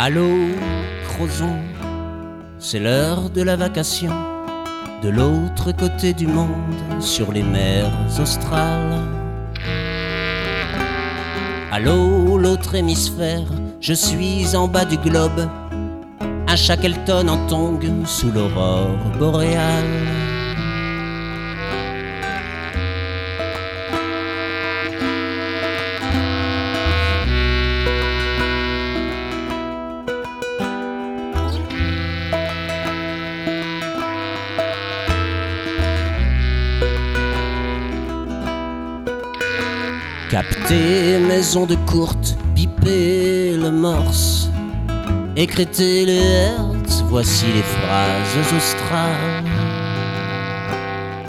Allô, Crozon, c'est l'heure de la vacation. De l'autre côté du monde, sur les mers australes. Allô, l'autre hémisphère, je suis en bas du globe. Un Shackleton en tongue sous l'aurore boréale. Capter maison de courte, piper le morse, écréter les hertz, voici les phrases australes.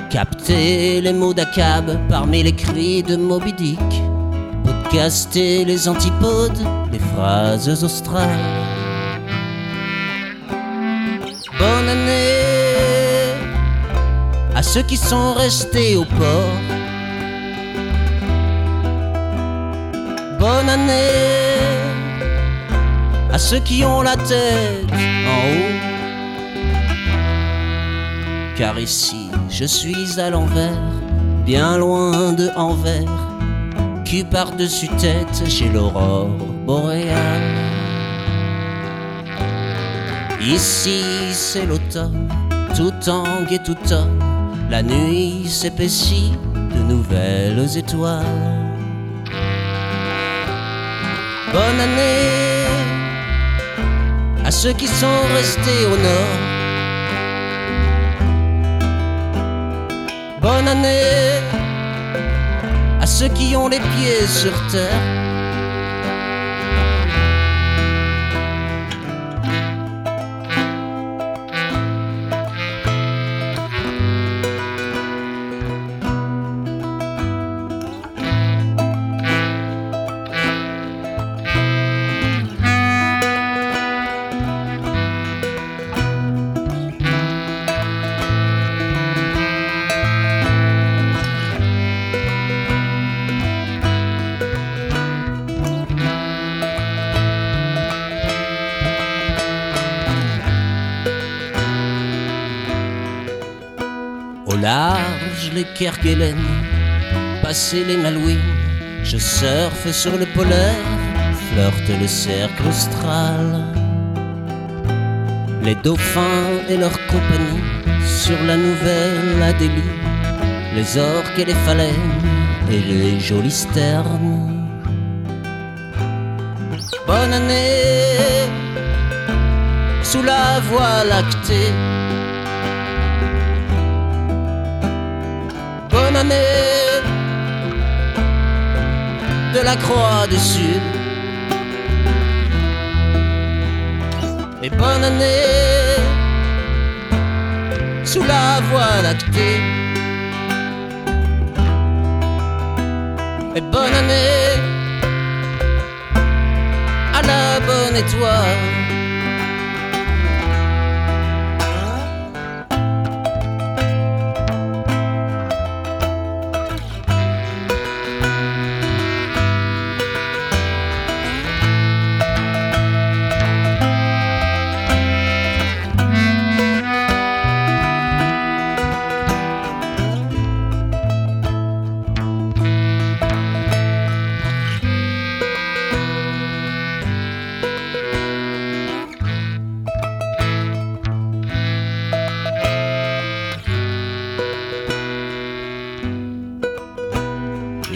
Capter les mots d'Acab parmi les cris de Moby Dick, podcaster les antipodes, les phrases australes. Bonne année à ceux qui sont restés au port. Bonne année à ceux qui ont la tête en haut. Car ici, je suis à l'envers, bien loin de Anvers, cul par-dessus tête chez l'aurore boréale. Ici, c'est l'automne, tout tangue et tout tonne, la nuit s'épaissit de nouvelles étoiles. Bonne année à ceux qui sont restés au nord. Bonne année à ceux qui ont les pieds sur terre. Large, les Kerguelen, passer les Malouines, je surfe sur le polaire, flirte le cercle austral. Les dauphins et leur compagnie sur la nouvelle Adélie, les orques et les phalènes et les jolies sternes. Bonne année sous la voie lactée. De la Croix du Sud. Et bonne année sous la voie lactée. Et bonne année à la bonne étoile.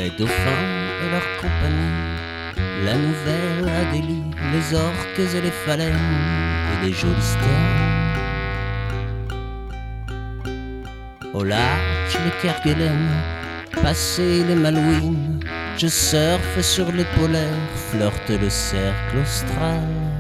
Les dauphins et leur compagnie, la nouvelle Adélie, les orques et les phalènes et les jolis sternes. Au large, les Kerguelen, passer les Malouines, je surfe sur les polaires, flirte le cercle austral.